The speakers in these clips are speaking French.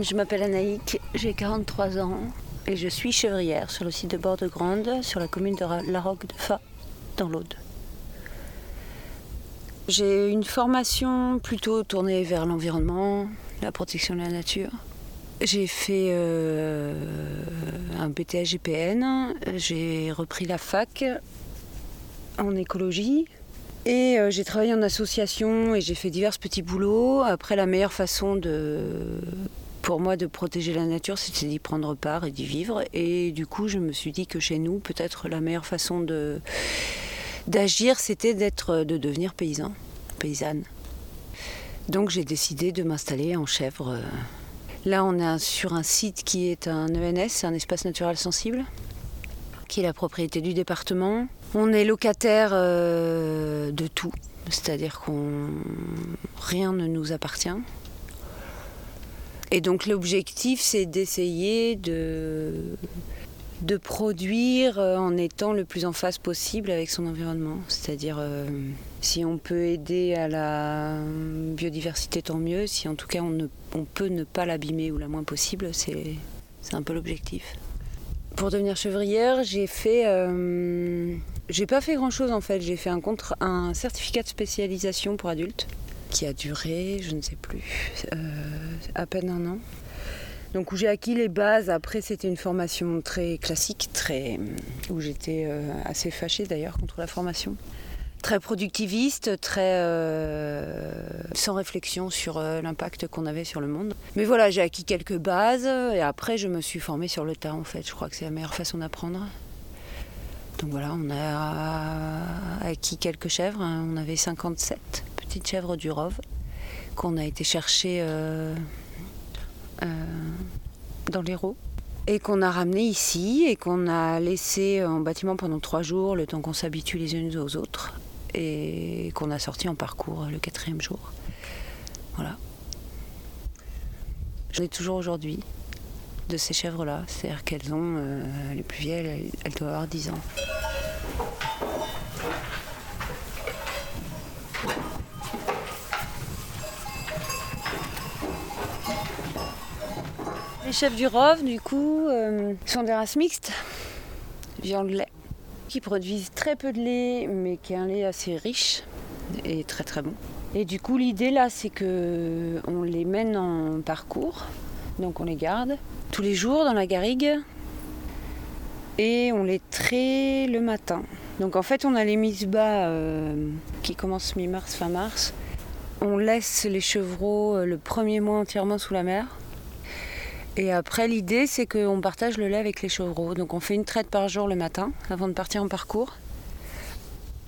Je m'appelle Anaïk, j'ai 43 ans et je suis chevrière sur le site de Borde-Grande, sur la commune de La Roque de Fa, dans l'Aude. J'ai une formation plutôt tournée vers l'environnement, la protection de la nature. J'ai fait euh, un BTS GPN, j'ai repris la fac en écologie et euh, j'ai travaillé en association et j'ai fait divers petits boulots. Après, la meilleure façon de, pour moi de protéger la nature, c'était d'y prendre part et d'y vivre. Et du coup, je me suis dit que chez nous, peut-être la meilleure façon de, d'agir, c'était d'être, de devenir paysan, paysanne. Donc j'ai décidé de m'installer en chèvre. Là, on est sur un site qui est un ENS, un espace naturel sensible, qui est la propriété du département. On est locataire euh, de tout, c'est-à-dire qu'on rien ne nous appartient. Et donc l'objectif, c'est d'essayer de, de produire euh, en étant le plus en phase possible avec son environnement. C'est-à-dire, euh, si on peut aider à la biodiversité, tant mieux. Si en tout cas on, ne, on peut ne pas l'abîmer ou la moins possible, c'est un peu l'objectif. Pour devenir chevrière, j'ai fait... Euh, j'ai pas fait grand chose en fait. J'ai fait un, contre, un certificat de spécialisation pour adultes qui a duré, je ne sais plus, à peine un an. Donc où j'ai acquis les bases. Après, c'était une formation très classique, très où j'étais euh, assez fâchée d'ailleurs contre la formation. Très productiviste, très euh, sans réflexion sur l'impact qu'on avait sur le monde. Mais voilà, j'ai acquis quelques bases et après je me suis formée sur le tas en fait. Je crois que c'est la meilleure façon d'apprendre. Donc voilà, on a acquis quelques chèvres, hein. on avait 57 petites chèvres du Rove qu'on a été chercher euh, euh, dans l'Hérault et qu'on a ramené ici et qu'on a laissé en bâtiment pendant trois jours, le temps qu'on s'habitue les unes aux autres et qu'on a sorti en parcours le quatrième jour. Voilà. J'en ai toujours aujourd'hui de ces chèvres-là. C'est-à-dire qu'elles ont, euh, les plus vieilles, elles, doivent avoir 10 ans. Chefs du Rove, du coup, euh, sont des races mixtes, viande-lait, qui produisent très peu de lait, mais qui est un lait assez riche et très très bon. Et du coup, l'idée là, c'est que on les mène en parcours, donc on les garde tous les jours dans la garrigue et on les traite le matin. Donc en fait, on a les mises bas euh, qui commencent mi-mars, fin mars. On laisse les chevreaux euh, le premier mois entièrement sous la mer. Et après, l'idée, c'est qu'on partage le lait avec les chevreaux. Donc on fait une traite par jour le matin avant de partir en parcours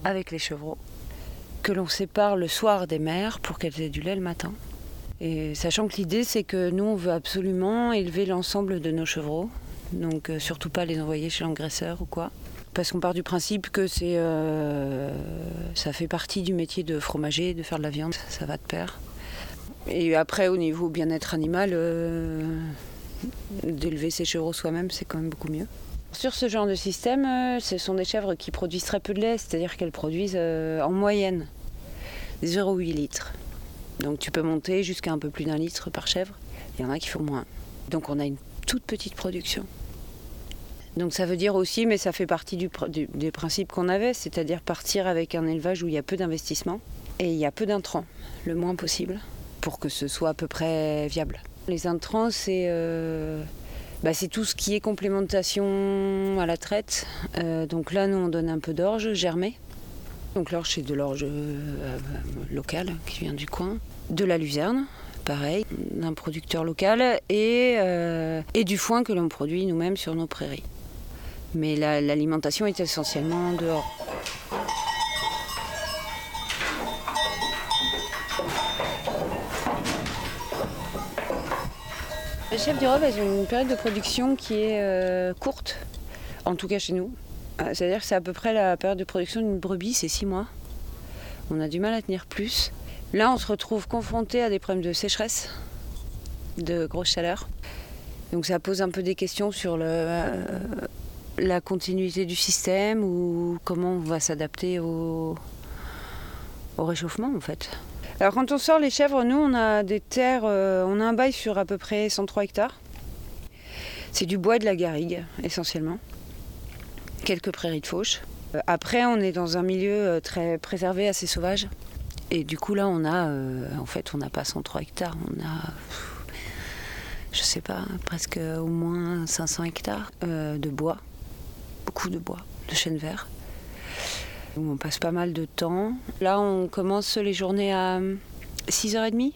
avec les chevreaux. Que l'on sépare le soir des mères pour qu'elles aient du lait le matin. Et sachant que l'idée, c'est que nous, on veut absolument élever l'ensemble de nos chevreaux. Donc, euh, surtout pas les envoyer chez l'engraisseur ou quoi. Parce qu'on part du principe que c'est, euh, ça fait partie du métier de fromager, de faire de la viande, ça va de pair. Et après, au niveau bien-être animal, euh, d'élever ses chevreaux soi-même, c'est quand même beaucoup mieux. Sur ce genre de système, ce sont des chèvres qui produisent très peu de lait, c'est-à-dire qu'elles produisent en moyenne 0,8 litres. Donc tu peux monter jusqu'à un peu plus d'un litre par chèvre. Il y en a qui font moins. Donc on a une toute petite production. Donc ça veut dire aussi, mais ça fait partie du, des principes qu'on avait, c'est-à-dire partir avec un élevage où il y a peu d'investissement et il y a peu d'intrants, le moins possible, pour que ce soit à peu près viable. Les intrants, c'est euh, bah, tout ce qui est complémentation à la traite. Euh, donc là, nous, on donne un peu d'orge germée donc l'orge, c'est de l'orge euh, local qui vient du coin. De la luzerne, pareil, d'un producteur local. Et du foin que l'on produit nous-mêmes sur nos prairies. Mais l'alimentation est essentiellement dehors. Les chefs du elles ont une période de production qui est euh, courte, en tout cas chez nous. Euh, c'est-à-dire que c'est à peu près la période de production d'une brebis, c'est six mois. On a du mal à tenir plus. Là, on se retrouve confronté à des problèmes de sécheresse, de grosse chaleur. Donc ça pose un peu des questions sur euh, la continuité du système ou comment on va s'adapter au, réchauffement en fait. Alors quand on sort les chèvres, nous on a des terres, euh, on a un bail sur à peu près 103 hectares. C'est du bois de la garrigue essentiellement. Quelques prairies de fauche. Euh, après on est dans un milieu euh, très préservé, assez sauvage. Et du coup là on a, en fait on n'a pas 103 hectares, on a, je sais pas, presque au moins 500 hectares de bois. Beaucoup de bois, de chêne vert. On passe pas mal de temps. Là, on commence les journées à 6h30,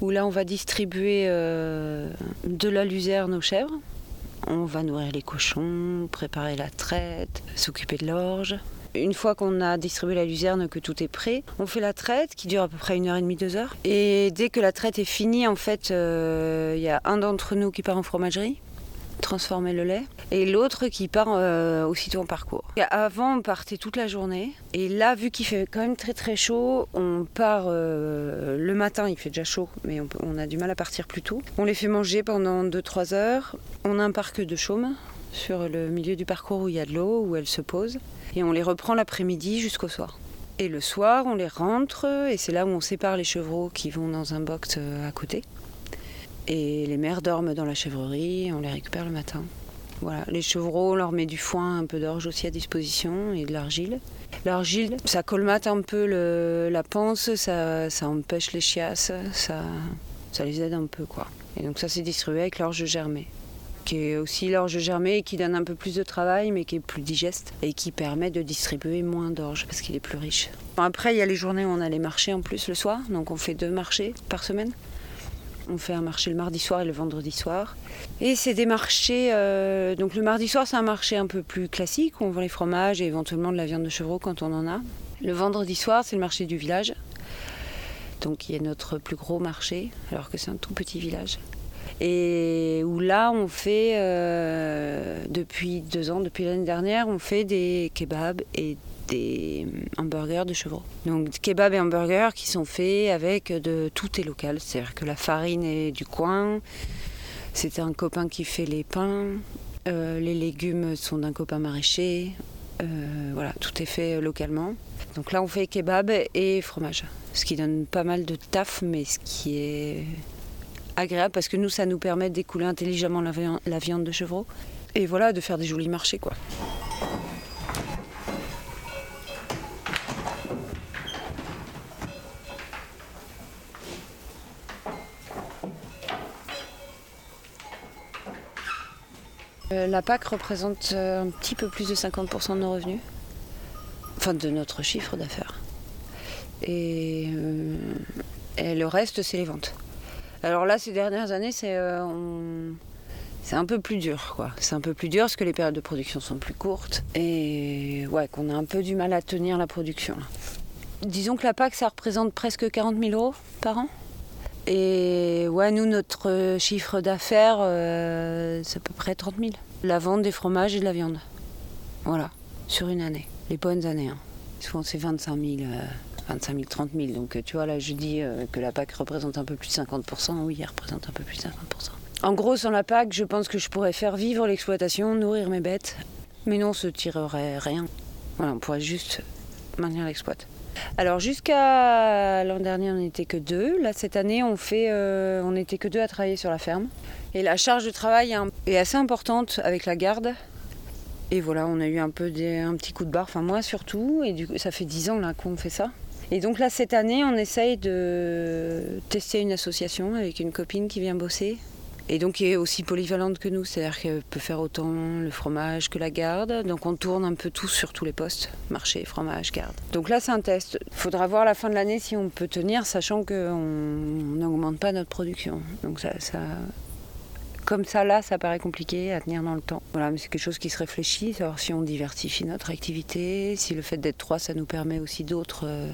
où là, on va distribuer euh, de la luzerne aux chèvres. On va nourrir les cochons, préparer la traite, s'occuper de l'orge. Une fois qu'on a distribué la luzerne, que tout est prêt, on fait la traite qui dure à peu près une heure et demie, deux heures. Et dès que la traite est finie, en fait, euh, il y a un d'entre nous qui part en fromagerie transformer le lait, et l'autre qui part euh, aussitôt en parcours. avant, on partait toute la journée, et là, vu qu'il fait quand même très très chaud, on part euh, le matin, il fait déjà chaud, mais on, a du mal à partir plus tôt. On les fait manger pendant 2-3 heures. On a un parc de chaume sur le milieu du parcours où il y a de l'eau, où elles se posent, et on les reprend l'après-midi jusqu'au soir. Et le soir, on les rentre, et c'est là où on sépare les chevreaux qui vont dans un box euh, à côté. Et les mères dorment dans la chèvrerie, on les récupère le matin. Voilà, les chevreaux, on leur met du foin, un peu d'orge aussi à disposition et de l'argile. L'argile, ça colmate un peu la panse, ça, empêche les chiasses, ça, les aide un peu quoi. Et donc ça c'est distribué avec l'orge germée, qui est aussi l'orge germée et qui donne un peu plus de travail mais qui est plus digeste et qui permet de distribuer moins d'orge parce qu'il est plus riche. Après il y a les journées où on a les marchés en plus le soir, donc on fait deux marchés par semaine. On fait un marché le mardi soir et le vendredi soir. Et c'est des marchés. Euh, donc le mardi soir, c'est un marché un peu plus classique. On vend les fromages et éventuellement de la viande de chevreau quand on en a. Le vendredi soir, c'est le marché du village. Donc qui est notre plus gros marché, alors que c'est un tout petit village. Et où là, on fait, euh, depuis deux ans, depuis l'année dernière, on fait des kebabs et des hamburgers de chevreau. Donc kebab et hamburgers qui sont faits avec de tout est local, c'est-à-dire que la farine est du coin. C'est un copain qui fait les pains, euh, les légumes sont d'un copain maraîcher. Euh, voilà, tout est fait localement. Donc là, on fait kebab et fromage, ce qui donne pas mal de taf, mais ce qui est agréable parce que nous, ça nous permet d'écouler intelligemment la viande, la viande de chevreau et voilà, de faire des jolis marchés, quoi. Euh, la PAC représente euh, un petit peu plus de 50% de nos revenus, enfin de notre chiffre d'affaires. Et, euh, le reste, c'est les ventes. Alors là, ces dernières années, c'est un peu plus dur. C'est un peu plus dur parce que les périodes de production sont plus courtes et ouais, qu'on a un peu du mal à tenir la production. Disons que la PAC, ça représente presque 40 000 euros par an. Et ouais, nous, notre chiffre d'affaires, c'est à peu près 30 000. La vente des fromages et de la viande. Voilà, sur une année. Les bonnes années. Hein. Souvent, c'est 25 000, 25 000, 30 000. Donc, tu vois, là, je dis euh, que la PAC représente un peu plus de 50%. Oui, elle représente un peu plus de 50%. En gros, sans la PAC, je pense que je pourrais faire vivre l'exploitation, nourrir mes bêtes. Mais non, on se tirerait rien. Voilà, on pourrait juste maintenir l'exploit. Alors jusqu'à l'an dernier, on n'était que deux. Là, cette année, on fait, euh, on n'était que deux à travailler sur la ferme. Et la charge de travail est assez importante avec la garde. Et voilà, on a eu un peu un petit coup de barre, enfin moi surtout. Et du coup, ça fait dix ans qu'on fait ça. Et donc là, cette année, on essaye de tester une association avec une copine qui vient bosser et donc qui est aussi polyvalente que nous, c'est-à-dire qu'elle peut faire autant le fromage que la garde. Donc on tourne un peu tous sur tous les postes, marché, fromage, garde. Donc là c'est un test. Il faudra voir la fin de l'année si on peut tenir, sachant qu'on n'augmente pas notre production. Donc ça, comme ça là, ça paraît compliqué à tenir dans le temps. Voilà, mais c'est quelque chose qui se réfléchit, savoir si on diversifie notre activité, si le fait d'être trois, ça nous permet aussi d'autres euh,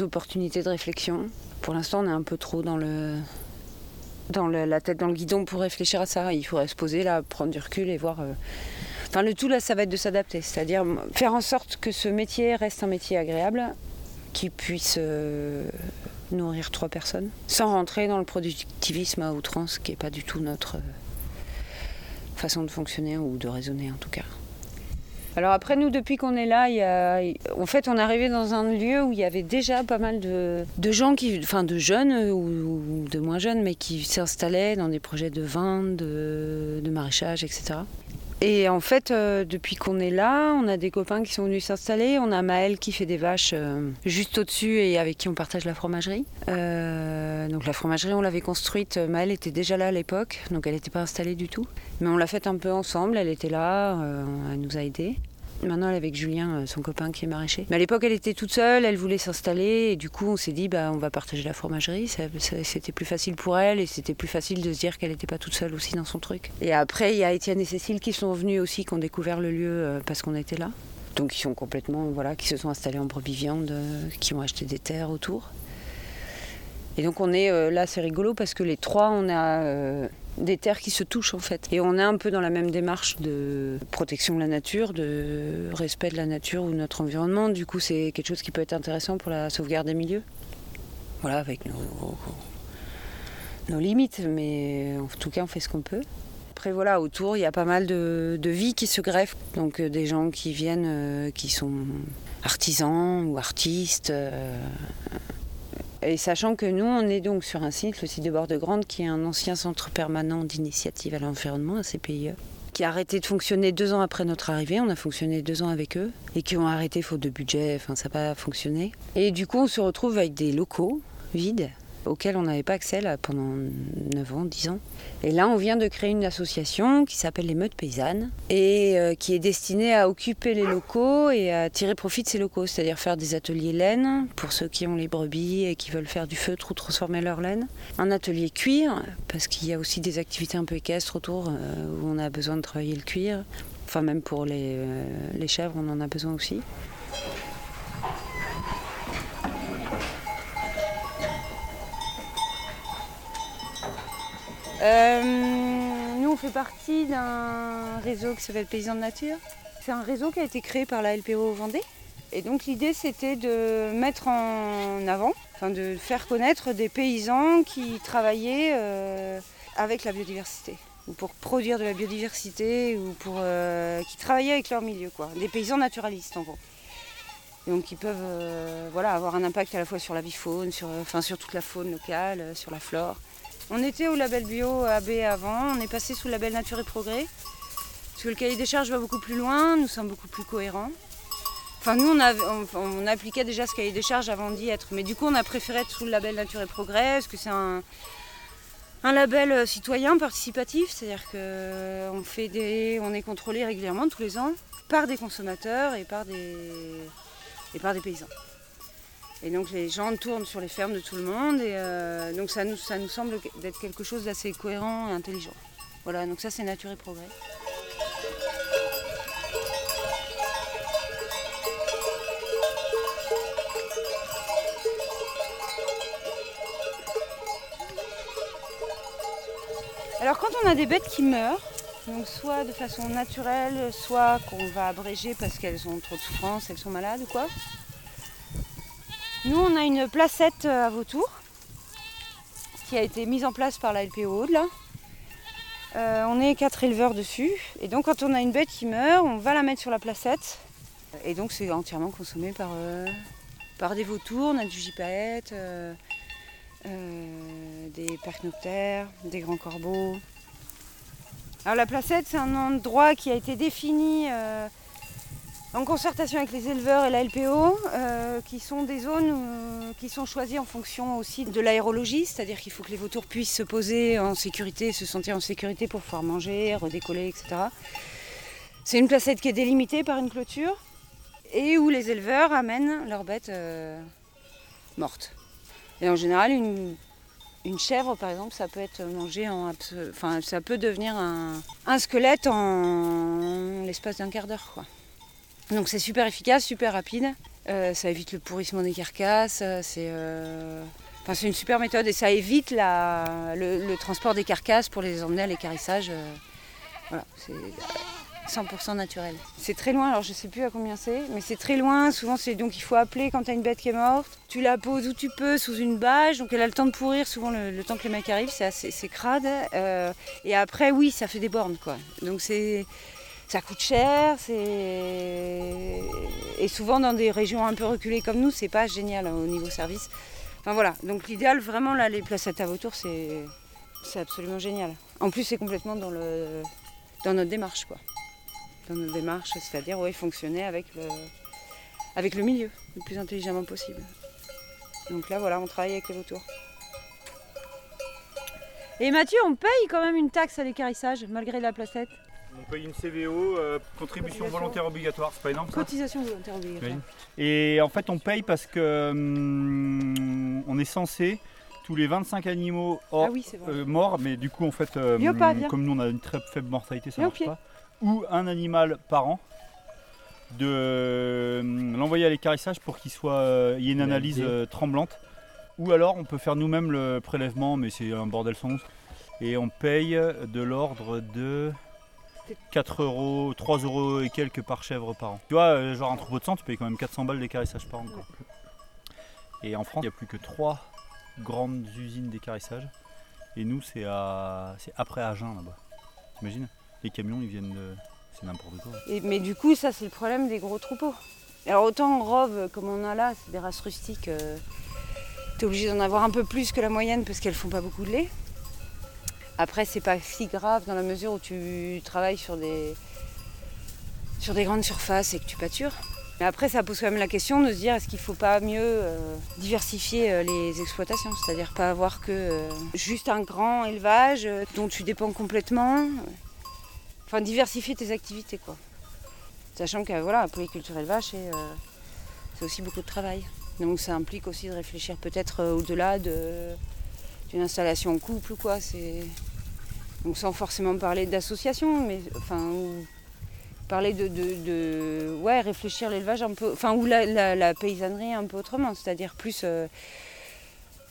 opportunités de réflexion. Pour l'instant, on est un peu trop dans le dans la tête dans le guidon pour réfléchir à ça. Il faudrait se poser là, prendre du recul et voir. Euh, enfin, le tout là, ça va être de s'adapter, c'est-à-dire faire en sorte que ce métier reste un métier agréable, qui puisse euh, nourrir trois personnes, sans rentrer dans le productivisme à outrance, qui n'est pas du tout notre euh, façon de fonctionner ou de raisonner en tout cas. Alors après, nous, depuis qu'on est là, en fait, on est arrivé dans un lieu où il y avait déjà pas mal de, gens, qui... enfin de jeunes ou... de moins jeunes, mais qui s'installaient dans des projets de vin, de maraîchage, etc. Et en fait, euh, depuis qu'on est là, on a des copains qui sont venus s'installer. On a Maëlle qui fait des vaches euh, juste au-dessus et avec qui on partage la fromagerie. Euh, donc la fromagerie, on l'avait construite. Maëlle était déjà là à l'époque, donc elle n'était pas installée du tout. Mais on l'a faite un peu ensemble. Elle était là, elle nous a aidés. Maintenant, elle est avec Julien, euh, son copain qui est maraîcher. Mais à l'époque, elle était toute seule, elle voulait s'installer. Et du coup, on s'est dit, bah, on va partager la fromagerie. C'était plus facile pour elle et c'était plus facile de se dire qu'elle n'était pas toute seule aussi dans son truc. Et après, il y a Étienne et Cécile qui sont venus aussi, qui ont découvert le lieu euh, parce qu'on était là. Donc, ils sont complètement, voilà, qui se sont installés en brebis viande, euh, qui ont acheté des terres autour. Et donc, on est là, c'est rigolo parce que les trois, on a des terres qui se touchent en fait. Et on est un peu dans la même démarche de protection de la nature, de respect de la nature ou de notre environnement. Du coup, c'est quelque chose qui peut être intéressant pour la sauvegarde des milieux. Voilà, avec nos, limites, mais en tout cas, on fait ce qu'on peut. Après, voilà, autour, il y a pas mal de, de vie qui se greffent. Donc, euh, des gens qui viennent, euh, qui sont artisans ou artistes. Euh, et sachant que nous, on est donc sur un site, le site de Bord de Grande, qui est un ancien centre permanent d'initiative à l'environnement, un CPIE, qui a arrêté de fonctionner deux ans après notre arrivée. On a fonctionné deux ans avec eux et qui ont arrêté faute de budget. Enfin, ça n'a pas fonctionné. Et du coup, on se retrouve avec des locaux vides auquel on n'avait pas accès pendant 9 ans, 10 ans. Et là, on vient de créer une association qui s'appelle les Meutes Paysannes et euh, qui est destinée à occuper les locaux et à tirer profit de ces locaux, c'est-à-dire faire des ateliers laine pour ceux qui ont les brebis et qui veulent faire du feutre ou transformer leur laine. Un atelier cuir, parce qu'il y a aussi des activités un peu équestres autour euh, où on a besoin de travailler le cuir. Enfin, même pour les, euh, les chèvres, on en a besoin aussi. Nous, on fait partie d'un réseau qui s'appelle Paysans de Nature. C'est un réseau qui a été créé par la LPO Vendée. Et donc l'idée, c'était de mettre en avant, enfin de faire connaître des paysans qui travaillaient euh, avec la biodiversité ou pour produire de la biodiversité ou pour euh, qui travaillaient avec leur milieu, quoi. Des paysans naturalistes en gros. donc qui peuvent voilà, avoir un impact à la fois sur la vie faune, sur, enfin, sur toute la faune locale, sur la flore. On était au label bio AB avant, on est passé sous le label Nature et Progrès. Parce que le cahier des charges va beaucoup plus loin, nous sommes beaucoup plus cohérents. Enfin, nous, on, appliquait déjà ce cahier des charges avant d'y être. Mais du coup, on a préféré être sous le label Nature et Progrès, parce que c'est un, label euh, citoyen participatif, c'est-à-dire qu'on on est contrôlé régulièrement tous les ans par des consommateurs et par des paysans. Et donc les gens tournent sur les fermes de tout le monde et euh, donc ça nous, ça nous semble d'être quelque chose d'assez cohérent et intelligent. Voilà, donc ça c'est nature et progrès. Alors quand on a des bêtes qui meurent, donc soit de façon naturelle, soit qu'on va abréger parce qu'elles ont trop de souffrance, elles sont malades ou quoi, nous, on a une placette euh, à vautour qui a été mise en place par la LPO là. Euh, on est quatre éleveurs dessus. Et donc, quand on a une bête qui meurt, on va la mettre sur la placette. Et donc, c'est entièrement consommé par, euh, par des vautours. On a du gypaète, des percnoptères, des grands corbeaux. Alors, la placette, c'est un endroit qui a été défini en concertation avec les éleveurs et la LPO, euh, qui sont des zones euh, qui sont choisies en fonction aussi de l'aérologie, c'est-à-dire qu'il faut que les vautours puissent se poser en sécurité, se sentir en sécurité pour pouvoir manger, redécoller, etc. C'est une placette qui est délimitée par une clôture et où les éleveurs amènent leurs bêtes euh, mortes. Et en général, une, chèvre, par exemple, ça peut être mangé en, enfin, ça peut devenir un, un squelette en l'espace d'un quart d'heure, quoi. Donc c'est super efficace, super rapide. Euh, ça évite le pourrissement des carcasses. Euh, euh, c'est une super méthode et ça évite le, transport des carcasses pour les emmener à l'écarissage. voilà, c'est 100% naturel. C'est très loin, alors je sais plus à combien c'est, mais c'est très loin. Souvent, donc il faut appeler quand tu as une bête qui est morte. Tu la poses où tu peux, sous une bâche, donc elle a le temps de pourrir. Souvent, le, temps que les mecs arrivent, c'est crade. et après, oui, ça fait des bornes, quoi. Donc c'est ça coûte cher, et souvent dans des régions un peu reculées comme nous, c'est pas génial hein, au niveau service. Enfin voilà, donc l'idéal vraiment là les placettes à vautours c'est c'est absolument génial. En plus c'est complètement dans le dans notre démarche quoi. Dans notre démarche, c'est-à-dire fonctionner avec le avec le milieu le plus intelligemment possible. Donc là voilà, on travaille avec les vautours. Et Mathieu, on paye quand même une taxe à l'écarissage malgré la placette? On paye une CVO, euh, contribution volontaire obligatoire, c'est pas énorme ça Cotisation volontaire obligatoire. Oui. Et en fait, on paye parce que hum, on est censé tous les 25 animaux hors- Ah oui, euh, morts, mais du coup, en fait, euh, Viens pas, viens. comme nous on a une très faible mortalité, ça Viens marche pied. pas. Ou un animal par an, de hum, l'envoyer à l'écarissage pour qu'il soit, euh, il y ait une analyse euh, tremblante. Ou alors, on peut faire nous-mêmes le prélèvement, mais c'est un bordel sans nom. Et on paye de l'ordre de 4 euros, 3 euros et quelques par chèvre par an. Tu vois, euh, genre un troupeau de sang, tu payes quand même 400 balles d'écarissage par an. Et en France, il n'y a plus que 3 grandes usines d'écarissage. Et nous, c'est à... après Agen là-bas. T'imagines? Les camions, ils viennent de. C'est n'importe quoi. Mais du coup, ça, c'est le problème des gros troupeaux. Alors, autant en rove, comme on a là, c'est des races rustiques, euh, t'es obligé d'en avoir un peu plus que la moyenne parce qu'elles font pas beaucoup de lait. Après, c'est pas si grave dans la mesure où tu travailles sur des, sur des grandes surfaces et que tu pâtures. Mais après, ça pose quand même la question de se dire est-ce qu'il faut pas mieux euh, diversifier euh, les exploitations? C'est-à-dire pas avoir que euh, juste un grand élevage dont tu dépends complètement. Enfin, diversifier tes activités, quoi. Sachant que voilà, la polyculture élevage, c'est aussi beaucoup de travail. Donc ça implique aussi de réfléchir peut-être au-delà de- d'une installation couple ou quoi. c'est- Donc sans forcément parler d'association, mais enfin ou parler de, de- de- ouais réfléchir l'élevage un peu, enfin ou la, paysannerie un peu autrement, c'est-à-dire plus euh,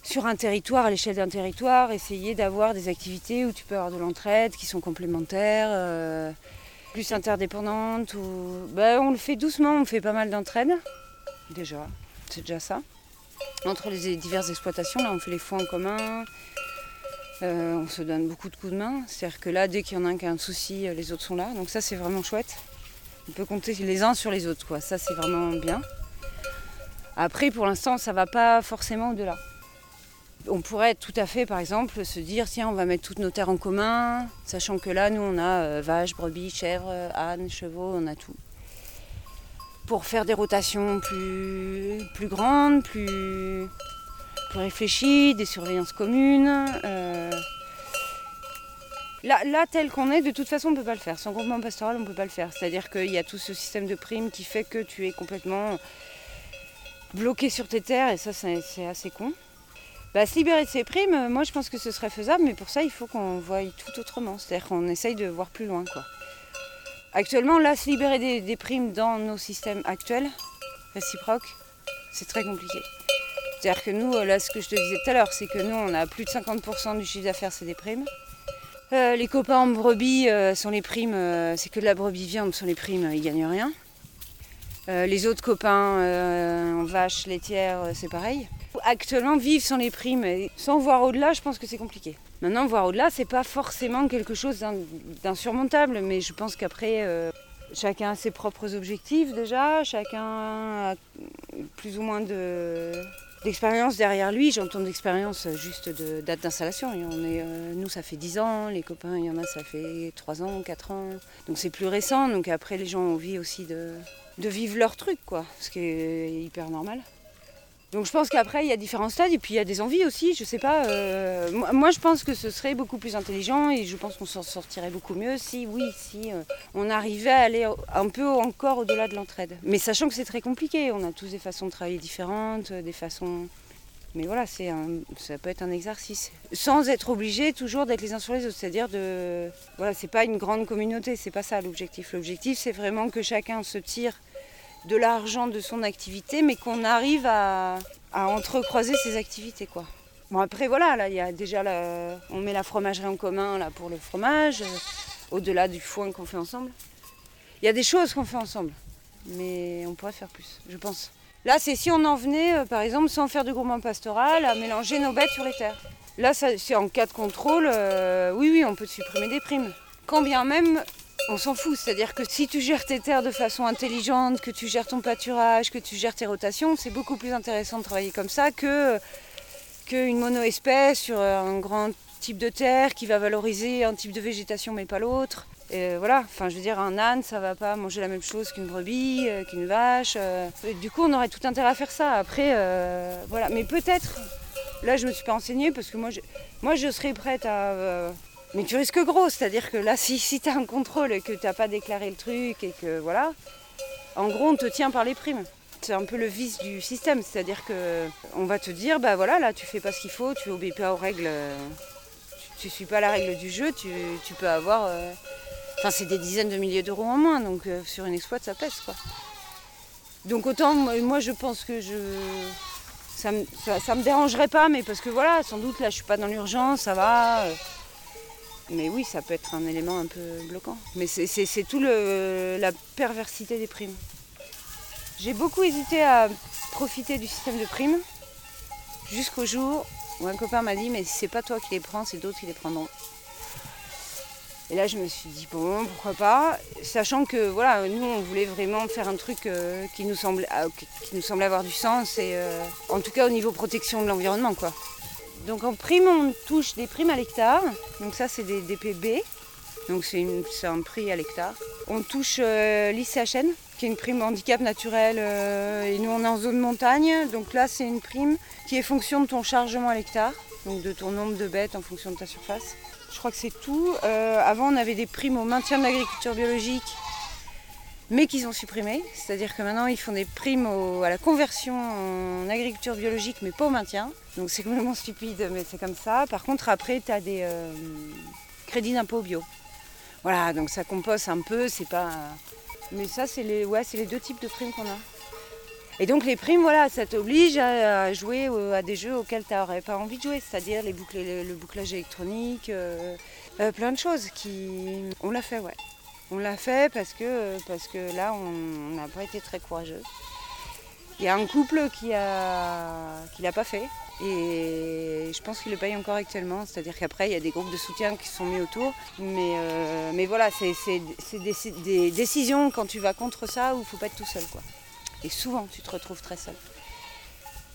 sur un territoire, à l'échelle d'un territoire, essayer d'avoir des activités où tu peux avoir de l'entraide qui sont complémentaires. euh, plus interdépendantes ben, on le fait doucement, on fait pas mal d'entraide déjà, c'est déjà ça. Entre les diverses exploitations, là on fait les foins en commun, euh, on se donne beaucoup de coups de main, c'est-à-dire que là dès qu'il y en a un qui a un souci, euh, les autres sont là, donc ça c'est vraiment chouette. On peut compter les uns sur les autres, ça c'est vraiment bien. Après pour l'instant ça va pas forcément au-delà. On pourrait tout à fait, par exemple, se dire tiens, on va mettre toutes nos terres en commun, sachant que là, nous, on a euh, vaches, brebis, chèvres, ânes, chevaux, on a tout. Pour faire des rotations plus, plus grandes, plus, plus réfléchies, des surveillances communes. euh. Là, là, tel qu'on est, de toute façon, on ne peut pas le faire. Sans groupement pastoral, on ne peut pas le faire. C'est-à-dire qu'il y a tout ce système de primes qui fait que tu es complètement bloqué sur tes terres, et ça, c'est assez con. Bah, se libérer de ces primes, moi je pense que ce serait faisable, mais pour ça il faut qu'on voie tout autrement. C'est-à-dire qu'on essaye de voir plus loin. Quoi. Actuellement, là, se libérer des, primes dans nos systèmes actuels, réciproques, c'est très compliqué. C'est-à-dire que nous, euh, là, ce que je te disais tout à l'heure, c'est que nous, on a plus de 50% du chiffre d'affaires, c'est des primes. Euh, les copains en brebis euh, sont les primes, c'est que de la brebis viande, sont les primes, ils gagnent rien. Les autres copains en vaches laitières, euh, c'est pareil. Actuellement, vivre sans les primes, sans voir au-delà, je pense que c'est compliqué. Maintenant, voir au-delà, c'est pas forcément quelque chose d'in- d'insurmontable, mais je pense qu'après, euh, chacun a ses propres objectifs déjà, chacun a plus ou moins de d'expérience derrière lui. J'entends d'expérience juste de date d'installation. Euh, nous, ça fait 10 ans, les copains, il y en a, ça fait 3 ans, 4 ans. Donc c'est plus récent. Donc après, les gens ont envie aussi de, de vivre leur truc, quoi, ce qui est hyper normal. Donc je pense qu'après, il y a différents stades et puis il y a des envies aussi, je sais pas. euh, moi, je pense que ce serait beaucoup plus intelligent et je pense qu'on s'en sortirait beaucoup mieux si, oui, si euh, on arrivait à aller un peu encore au-delà de l'entraide. Mais sachant que c'est très compliqué, on a tous des façons de travailler différentes, euh, des façons... Mais voilà, c'est ça peut être un exercice. Sans être obligé toujours d'être les uns sur les autres. C'est-à-dire de. Voilà, c'est pas une grande communauté, c'est pas ça l'objectif. L'objectif, c'est vraiment que chacun se tire de l'argent de son activité, mais qu'on arrive à, entrecroiser ses activités, quoi. Bon, après, voilà, là, il y a déjà on met la fromagerie en commun là, pour le fromage, euh, au-delà du foin qu'on fait ensemble. Il y a des choses qu'on fait ensemble, mais on pourrait faire plus, je pense. Là, c'est si on en venait, euh, par exemple, sans faire de groupement pastoral, à mélanger nos bêtes sur les terres. Là, c'est en cas de contrôle, euh, oui, oui, on peut supprimer des primes. Quand bien même, on s'en fout. C'est-à-dire que si tu gères tes terres de façon intelligente, que tu gères ton pâturage, que tu gères tes rotations, c'est beaucoup plus intéressant de travailler comme ça que qu'une mono-espèce sur un grand type de terre qui va valoriser un type de végétation mais pas l'autre. Voilà, enfin je veux dire, un âne, ça va pas manger la même chose qu'une brebis, euh, qu'une vache. Euh. du coup, on aurait tout intérêt à faire ça. Après, euh, voilà. Mais peut-être, là, je me suis pas renseignée parce que moi, moi, je serais prête à. Mais tu risques gros, c'est-à-dire que là, si, si tu as un contrôle et que tu n'as pas déclaré le truc et que voilà, en gros, on te tient par les primes. C'est un peu le vice du système, c'est-à-dire que on va te dire, bah voilà, là, tu fais pas ce qu'il faut, tu obéis pas aux règles, tu, ne suis pas la règle du jeu, tu, tu peux avoir Enfin, c'est des dizaines de milliers d'euros en moins, donc euh, sur une exploite, ça pèse quoi. Donc autant, moi je pense que je. Ça me, ça, me dérangerait pas, mais parce que voilà, sans doute là je suis pas dans l'urgence, ça va. Euh. Mais oui, ça peut être un élément un peu bloquant. Mais c'est tout le, la perversité des primes. J'ai beaucoup hésité à profiter du système de primes jusqu'au jour où un copain m'a dit mais c'est pas toi qui les prends, c'est d'autres qui les prendront. Et là, je me suis dit, bon, pourquoi pas, sachant que voilà, nous, on voulait vraiment faire un truc euh, qui, nous semblait, ah, qui nous semblait avoir du sens, et euh, en tout cas au niveau protection de l'environnement. quoi. Donc en prime, on touche des primes à l'hectare, donc ça, c'est des DPB, donc c'est un prix à l'hectare. On touche euh, l'ICHN, qui est une prime handicap naturel, et nous, on est en zone montagne, donc là, c'est une prime qui est fonction de ton chargement à l'hectare, donc de ton nombre de bêtes en fonction de ta surface. Je crois que c'est tout. Euh, avant, on avait des primes au maintien de l'agriculture biologique, mais qu'ils ont supprimé. C'est-à-dire que maintenant, ils font des primes à la conversion en agriculture biologique, mais pas au maintien. Donc c'est complètement stupide, mais c'est comme ça. Par contre, après, tu as des euh, crédits d'impôt bio. Voilà, donc ça compose un peu, c'est pas. Mais ça, c'est les, ouais, les deux types de primes qu'on a. Et donc les primes, voilà, ça t'oblige à, jouer à des jeux auxquels tu n'aurais pas envie de jouer, c'est-à-dire les le, bouclage électronique, euh, euh, plein de choses qui. On l'a fait, ouais. On l'a fait parce que, parce que là, on n'a pas été très courageux. Il y a un couple qui a qui l'a pas fait et je pense qu'il le paye encore actuellement. C'est-à-dire qu'après, il y a des groupes de soutien qui sont mis autour. Mais, euh, mais voilà, c'est des, des, décisions quand tu vas contre ça où il ne faut pas être tout seul. quoi. Et souvent, tu te retrouves très seul.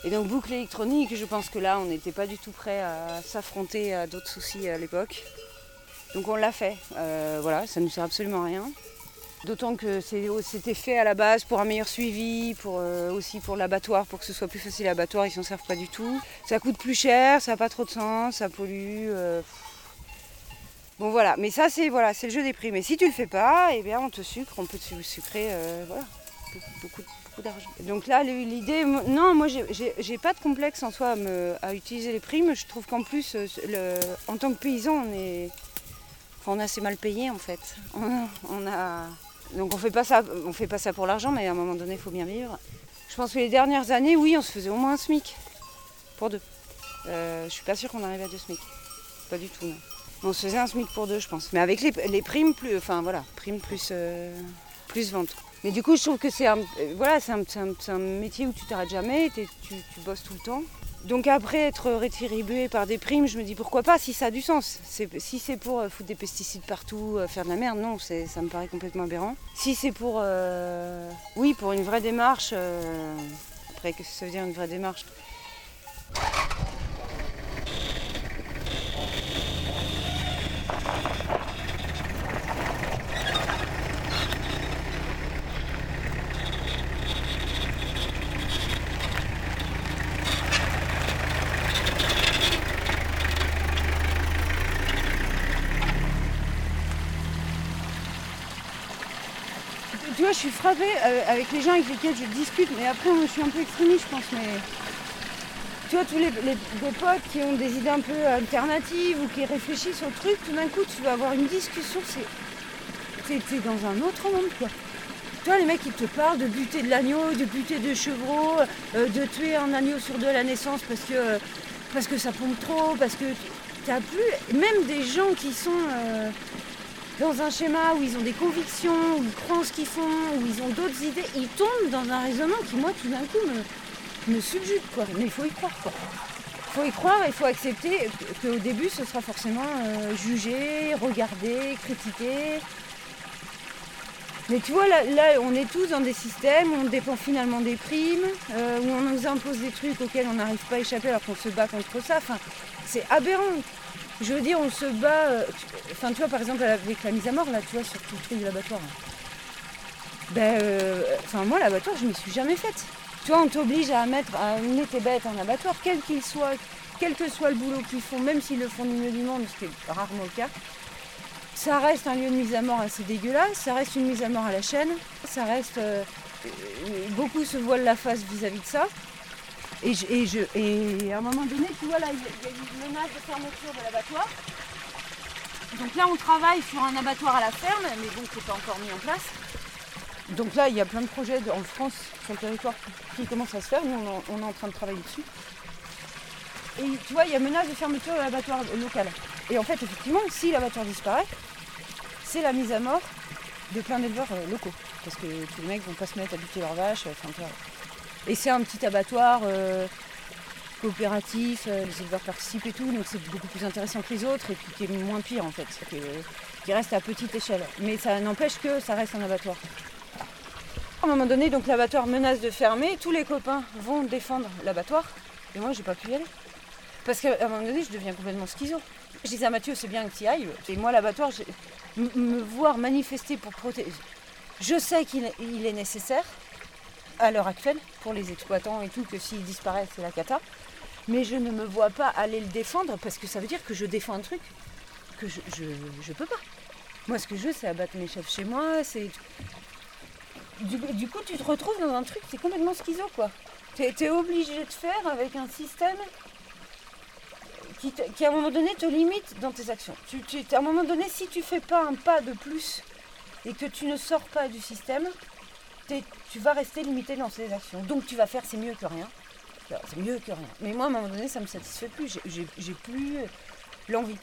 Et donc, boucle électronique, je pense que là, on n'était pas du tout prêt à s'affronter à d'autres soucis à l'époque. Donc, on l'a fait. Euh, voilà, ça ne nous sert absolument à rien. D'autant que c'était fait à la base pour un meilleur suivi, pour, euh, aussi pour l'abattoir, pour que ce soit plus facile à l'abattoir, ils s'en servent pas du tout. Ça coûte plus cher, ça n'a pas trop de sens, ça pollue. Euh, bon voilà, mais ça c'est voilà, le jeu des prix. Mais si tu le fais pas, eh bien on te sucre, on peut te sucrer voilà, beaucoup, d'argent. Donc là, l'idée, non, moi, j'ai pas de complexe en soi à, utiliser les primes. Je trouve qu'en plus, euh, en tant que paysan, on est, on assez mal payé en fait. On, a, donc on fait pas ça, fait pas ça pour l'argent, mais à un moment donné, il faut bien vivre. Je pense que les dernières années, oui, on se faisait au moins un SMIC pour deux. Euh, je suis pas sûre qu'on arrive à deux SMIC. Pas du tout. Non. On se faisait un SMIC pour deux, je pense. Mais avec les, primes plus, enfin voilà, primes plus, euh, vente. Mais du coup, je trouve que c'est un, euh, voilà, c'est un, métier où tu t'arrêtes jamais, tu, bosses tout le temps. Donc après, être rétribué par des primes, je me dis pourquoi pas si ça a du sens. Si c'est pour euh, foutre des pesticides partout, euh, faire de la merde, non, ça me paraît complètement aberrant. Si c'est pour, oui, pour une vraie démarche, après, qu'est-ce que ça veut dire une vraie démarche? Frappée euh, avec les gens avec lesquels je discute, mais après, moi, je suis un peu extrémiste, je pense, mais. Tu vois, tous les, potes qui ont des idées un peu alternatives ou qui réfléchissent au truc, tout d'un coup, tu vas avoir une discussion, c'est. T'es dans un autre monde, quoi. Tu vois, les mecs, ils te parlent de buter de l'agneau, de buter de chevreaux, euh, de tuer un agneau sur deux à la naissance parce que, parce que ça pompe trop, parce que t'as plus. Même des gens qui sont. Euh, dans un schéma où ils ont des convictions, où ils croient en ce qu'ils font, où ils ont d'autres idées, ils tombent dans un raisonnement qui, moi, tout d'un coup, me, me subjugue. Quoi. Mais il faut y croire. Il faut y croire et il faut accepter qu'au début, ce sera forcément euh, jugé, regardé, critiqué. Mais tu vois, là, là, on est tous dans des systèmes où on dépend finalement des primes, euh, où on nous impose des trucs auxquels on n'arrive pas à échapper alors qu'on se bat contre ça. Enfin, c'est aberrant. Je veux dire, on se bat. euh, Enfin, tu vois, par exemple, avec la mise à mort, là, tu vois, sur tout le truc de l'abattoir. Ben, euh, enfin, moi, l'abattoir, je m'y suis jamais faite. Tu vois, on t'oblige à mettre, à amener tes bêtes en abattoir, quel qu'il soit, quel que soit le boulot qu'ils font, même s'ils le font du mieux du monde, ce qui est rarement le cas. Ça reste un lieu de mise à mort assez dégueulasse, ça reste une mise à mort à la chaîne, ça reste. euh, beaucoup se voilent la face vis-à-vis de ça. Et, à un moment donné, tu vois, là, il y a une menace de fermeture de l'abattoir. Donc là, on travaille sur un abattoir à la ferme, mais bon, qui n'est pas encore mis en place. Donc là, il y a plein de projets en France, sur le territoire, qui commencent à se faire. Nous, on, est en train de travailler dessus. Et tu vois, il y a menace de fermeture de l'abattoir local. Et en fait, effectivement, si l'abattoir disparaît, c'est la mise à mort de plein d'éleveurs euh, locaux. Parce que tous les mecs vont pas se mettre à buter leurs vaches. enfin. Et c'est un petit abattoir euh, coopératif, euh, les éleveurs participent et tout, donc c'est beaucoup plus intéressant que les autres et puis qui est moins pire en fait, qui, est- qui reste à petite échelle. Mais ça n'empêche que ça reste un abattoir. À un moment donné, donc l'abattoir menace de fermer, tous les copains vont défendre l'abattoir et moi j'ai pas pu y aller. Parce qu'à un moment donné, je deviens complètement schizo. Je disais à Mathieu, c'est bien que tu ailles. Et moi, l'abattoir, me voir manifester pour protéger. Je sais qu'il est- il est nécessaire à l'heure actuelle pour les exploitants et tout, que s'il disparaît, c'est la cata. Mais je ne me vois pas aller le défendre parce que ça veut dire que je défends un truc que je, je, je peux pas. Moi, ce que je veux, c'est abattre mes chefs chez moi. C'est du, du coup, tu te retrouves dans un truc, c'est complètement schizo, quoi. T'es es obligé de faire avec un système qui, te- qui, à un moment donné te limite dans tes actions. Tu, tu- à un moment donné, si tu fais pas un pas de plus et que tu ne sors pas du système, tu vas rester limité dans tes actions. Donc tu vas faire c'est mieux que rien. C'est mieux que rien. Mais moi, à un moment donné, ça me satisfait plus. J'ai- plus l'envie.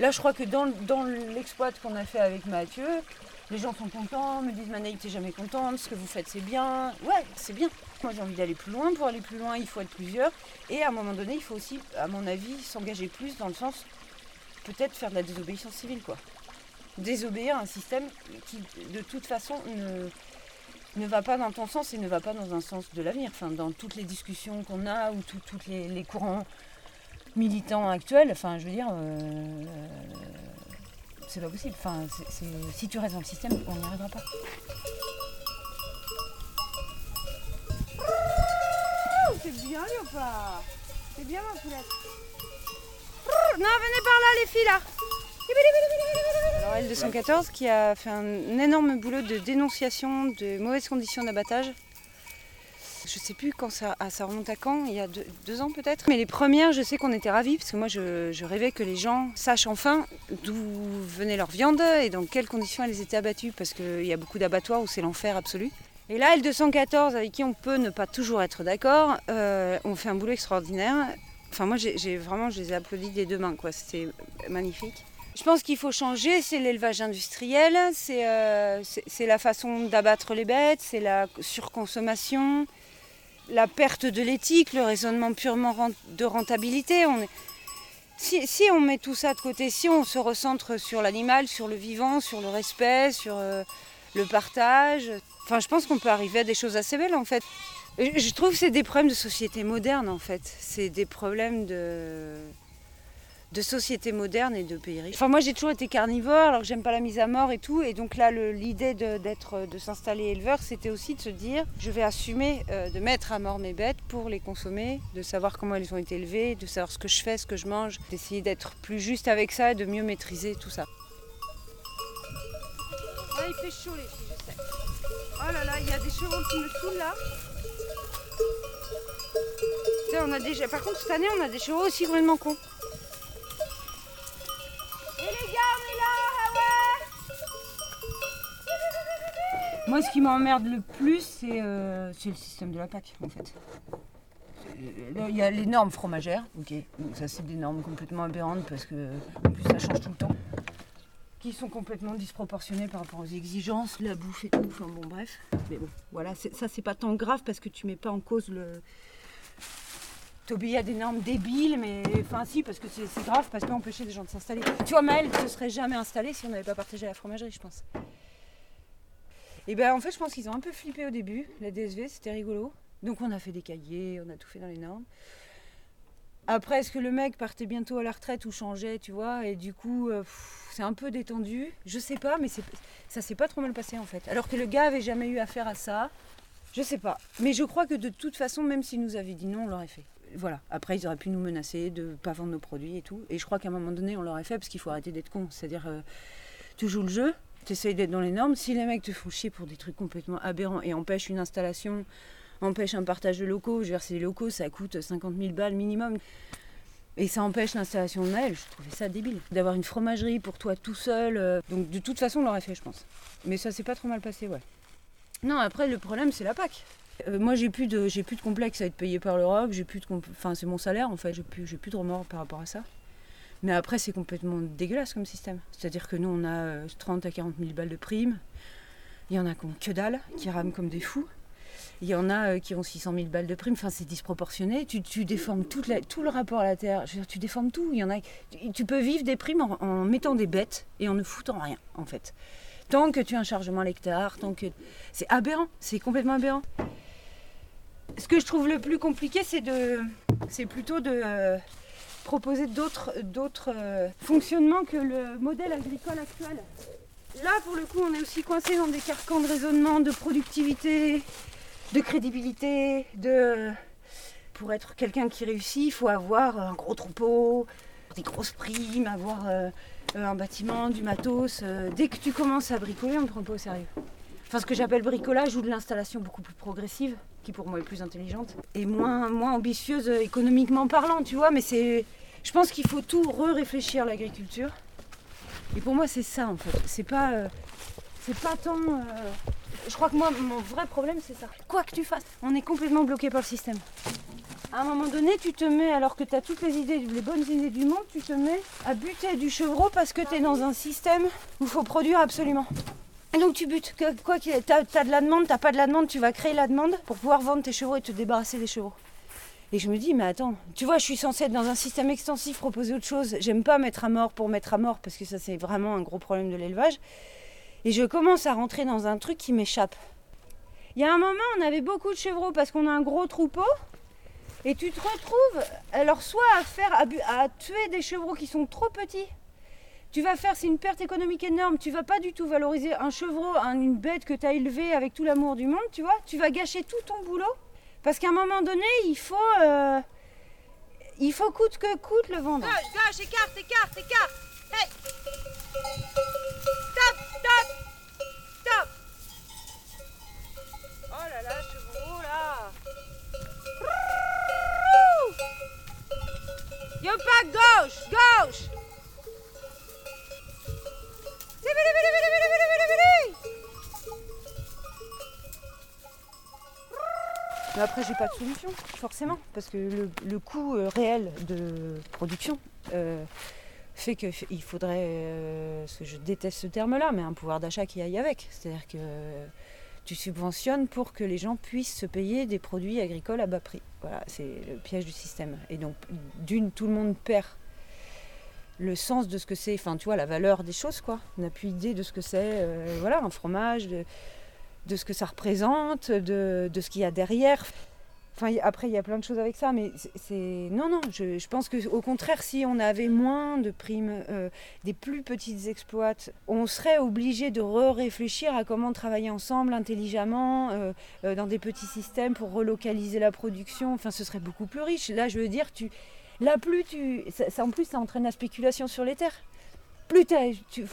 Là, je crois que dans, dans l'exploit qu'on a fait avec Mathieu, les gens sont contents, me disent Manaï, t'es jamais contente, ce que vous faites, c'est bien. Ouais, c'est bien. Moi, j'ai envie d'aller plus loin. Pour aller plus loin, il faut être plusieurs. Et à un moment donné, il faut aussi, à mon avis, s'engager plus dans le sens, peut-être faire de la désobéissance civile, quoi. Désobéir à un système qui, de toute façon, ne, ne va pas dans ton sens et ne va pas dans un sens de l'avenir. Enfin, dans toutes les discussions qu'on a ou tous les, courants militants actuels, enfin, je veux dire, euh, c'est pas possible. Enfin, si tu restes dans le système, on n'y arrivera pas. C'est bien, Léopard C'est bien, ma poulette Non, venez par là, les filles, là alors L214 qui a fait un énorme boulot de dénonciation de mauvaises conditions d'abattage. Je sais plus quand ça, ah, ça remonte à quand, il y a deux, ans peut-être. Mais les premières, je sais qu'on était ravis parce que moi je, rêvais que les gens sachent enfin d'où venait leur viande et dans quelles conditions elles étaient abattues parce qu'il y a beaucoup d'abattoirs où c'est l'enfer absolu. Et là, L214, avec qui on peut ne pas toujours être d'accord, euh, on fait un boulot extraordinaire. Enfin, moi, j'ai- vraiment, je les ai applaudis des deux mains, quoi. C'était magnifique. Je pense qu'il faut changer, c'est l'élevage industriel, c'est euh, c'est- la façon d'abattre les bêtes, c'est la surconsommation, la perte de l'éthique, le raisonnement purement de rentabilité. Si, on met tout ça de côté, si on se recentre sur l'animal, sur le vivant, sur le respect, sur euh, le partage, enfin, je pense qu'on peut arriver à des choses assez belles en fait. Je trouve que c'est des problèmes de société moderne en fait. C'est des problèmes de de société moderne et de pays riches. Enfin, moi, j'ai toujours été carnivore, alors que j'aime pas la mise à mort et tout. Et donc là, l'idée de, s'installer éleveur, c'était aussi de se dire, je vais assumer euh, de mettre à mort mes bêtes pour les consommer, de savoir comment elles ont été élevées, de savoir ce que je fais, ce que je mange, d'essayer d'être plus juste avec ça et de mieux maîtriser tout ça. Ah, il fait chaud les filles, je sais. Oh là là, il y a des chevaux qui me saoulent là. Par contre, cette année, on a des chevaux aussi complètement cons. Et les gars, on est là, ah ouais Moi, ce qui m'emmerde le plus, c'est euh, le système de la PAC, en fait. Euh, Il y a les normes fromagères, ok. Donc ça, c'est des normes complètement aberrantes parce que, en plus, ça change tout le temps. Qui sont complètement disproportionnées par rapport aux exigences, la bouffe et tout. Enfin bon, bref. Mais bon, voilà, ça, c'est pas tant grave parce que tu mets pas en cause le, t'obéis à des normes débiles, mais enfin si, parce que c'est grave, parce qu'on empêcher des gens de s'installer. Tu vois, Maëlle ne se serait jamais installée si on n'avait pas partagé la fromagerie, je pense. Et ben en fait, je pense qu'ils ont un peu flippé au début, la DSV, c'était rigolo. Donc on a fait des cahiers, on a tout fait dans les normes. Après, est-ce que le mec partait bientôt à la retraite ou changeait, tu vois Et du coup, euh, c'est un peu détendu. Je sais pas, mais ça s'est pas trop mal passé en fait. Alors que le gars avait jamais eu affaire à ça. Je sais pas. Mais je crois que de toute façon, même s'il nous avait dit non, on l'aurait fait. Voilà. Après, ils auraient pu nous menacer de ne pas vendre nos produits et tout. Et je crois qu'à un moment donné, on l'aurait fait parce qu'il faut arrêter d'être con. C'est-à-dire, euh, tu joues le jeu, tu essayes d'être dans les normes. Si les mecs te font chier pour des trucs complètement aberrants et empêchent une installation, empêchent un partage de locaux, je veux dire, ces locaux, ça coûte 50 000 balles minimum. Et ça empêche l'installation de Noël. Je trouvais ça débile. D'avoir une fromagerie pour toi tout seul. Euh, donc de toute façon, on l'aurait fait, je pense. Mais ça s'est pas trop mal passé, ouais. Non, après, le problème, c'est la PAC. Euh, moi, j'ai plus de, j'ai plus de complexe à être payé par l'Europe. J'ai plus de, enfin, c'est mon salaire en fait. J'ai plus, j'ai plus de remords par rapport à ça. Mais après, c'est complètement dégueulasse comme système. C'est-à-dire que nous, on a 30 euh, à 40 000 balles de primes. Il y en a qui ont que dalle, qui rament comme des fous. Il y en a euh, qui ont 600 000 balles de primes. Enfin, c'est disproportionné. Tu, tu déformes tout le rapport à la terre. Tu déformes tout. Il y en a. Tu, peux vivre des primes en, en, mettant des bêtes et en ne foutant rien, en fait. Tant que tu as un chargement l'hectare, tant que. C'est aberrant. C'est complètement aberrant ce que je trouve le plus compliqué, c'est de, c'est plutôt de euh, proposer d'autres, d'autres euh, fonctionnements que le modèle agricole actuel. Là, pour le coup, on est aussi coincé dans des carcans de raisonnement, de productivité, de crédibilité, de pour être quelqu'un qui réussit, il faut avoir un gros troupeau, des grosses primes, avoir euh, un bâtiment, du matos. dès que tu commences à bricoler, on ne prend pas au sérieux. Enfin, ce que j'appelle bricolage ou de l'installation beaucoup plus progressive qui pour moi est plus intelligente et moins, moins ambitieuse économiquement parlant, tu vois. Mais c'est, je pense qu'il faut tout re-réfléchir l'agriculture. Et pour moi, c'est ça en fait. C'est pas, euh, c'est pas tant. Euh, je crois que moi, mon vrai problème, c'est ça. Quoi que tu fasses, on est complètement bloqué par le système. À un moment donné, tu te mets, alors que tu as toutes les idées, les bonnes idées du monde, tu te mets à buter du chevreau parce que tu es dans un système où il faut produire absolument. Et donc tu butes. Quoi qu'il tu as, de la demande, t'as pas de la demande, tu vas créer la demande pour pouvoir vendre tes chevaux et te débarrasser des chevaux. Et je me dis, mais attends, tu vois, je suis censée être dans un système extensif, proposer autre chose. J'aime pas mettre à mort pour mettre à mort parce que ça, c'est vraiment un gros problème de l'élevage. Et je commence à rentrer dans un truc qui m'échappe. Il y a un moment, on avait beaucoup de chevaux parce qu'on a un gros troupeau. Et tu te retrouves, alors soit à faire, à tuer des chevaux qui sont trop petits tu vas faire, c'est une perte économique énorme. Tu vas pas du tout valoriser un chevreau, une bête que tu as élevée avec tout l'amour du monde, tu vois. Tu vas gâcher tout ton boulot. Parce qu'à un moment donné, il faut. Euh, il faut coûte que coûte le vendre. Écarte, écarte, écarte Stop, stop Stop Oh là là, chevreau là Yo pas gauche, gauche Mais après, j'ai pas de solution, forcément, parce que le, coût euh, réel de production euh, fait qu'il faudrait, euh, ce que je déteste ce terme-là, mais un pouvoir d'achat qui aille avec. C'est-à-dire que tu subventionnes pour que les gens puissent se payer des produits agricoles à bas prix. Voilà, c'est le piège du système. Et donc, d'une, tout le monde perd le sens de ce que c'est, enfin tu vois, la valeur des choses quoi. On n'a plus idée de ce que c'est, euh, voilà, un fromage, de, ce que ça représente, de, ce qu'il y a derrière. Enfin, après, il y a plein de choses avec ça, mais c'est. Non, non, je, pense qu'au contraire, si on avait moins de primes, euh, des plus petites exploits, on serait obligé de re-réfléchir à comment travailler ensemble intelligemment, euh, dans des petits systèmes pour relocaliser la production. Enfin, ce serait beaucoup plus riche. Là, je veux dire, tu Là, plus tu. Ça, en plus, ça entraîne la spéculation sur les terres. Plus tu, tu,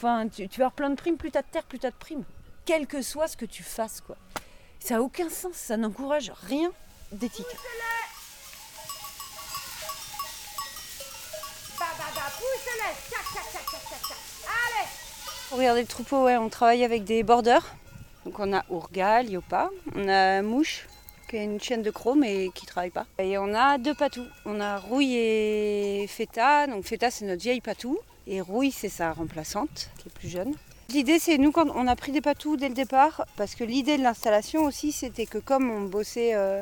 tu, avoir plein de primes, plus tu as de terres, plus tu as de primes. Quel que soit ce que tu fasses, quoi. Ça n'a aucun sens, ça n'encourage rien d'éthique. Pour regarder le troupeau, ouais, on travaille avec des bordeurs. Donc on a Ourgal, Yopa, on a Mouche, qui est une chienne de chrome et qui travaille pas. Et on a deux patous. On a Rouille et Feta. Donc Feta c'est notre vieille patou et Rouille c'est sa remplaçante qui est plus jeune. L'idée c'est nous quand on a pris des patous dès le départ parce que l'idée de l'installation aussi c'était que comme on bossait euh,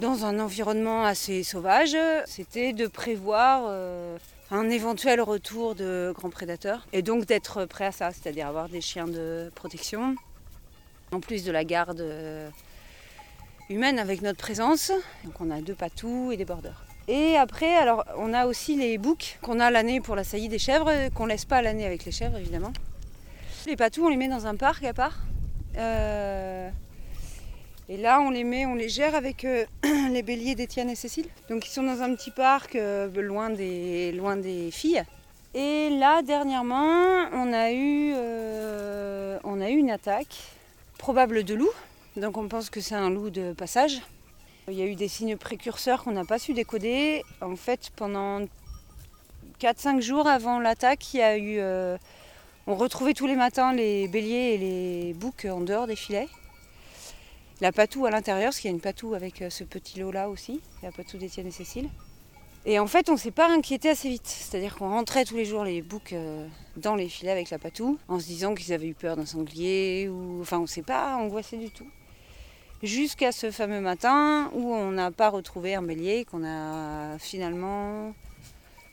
dans un environnement assez sauvage, c'était de prévoir euh, un éventuel retour de grands prédateurs et donc d'être prêt à ça, c'est-à-dire avoir des chiens de protection En plus de la garde euh, humaine avec notre présence. Donc on a deux patous et des bordeurs. Et après, alors on a aussi les boucs qu'on a l'année pour la saillie des chèvres, qu'on laisse pas l'année avec les chèvres évidemment. Les patous, on les met dans un parc à part. Euh, et là, on les met, on les gère avec euh, les béliers d'Étienne et Cécile. Donc ils sont dans un petit parc euh, loin, des, loin des filles. Et là, dernièrement, on a eu, on a eu une attaque probable de loup. Donc on pense que c'est un loup de passage. Il y a eu des signes précurseurs qu'on n'a pas su décoder. En fait, pendant 4-5 jours avant l'attaque, il y a eu on retrouvait tous les matins les béliers et les boucs en dehors des filets. La patou à l'intérieur, parce qu'il y a une patou avec euh, ce petit lot là aussi, la patou d'Étienne et Cécile. Et en fait, on ne s'est pas inquiété assez vite. C'est-à-dire qu'on rentrait tous les jours les boucs euh, dans les filets avec la patou, en se disant qu'ils avaient eu peur d'un sanglier, ou enfin, on ne s'est pas angoissé du tout. Jusqu'à ce fameux matin où on n'a pas retrouvé un bélier, qu'on a finalement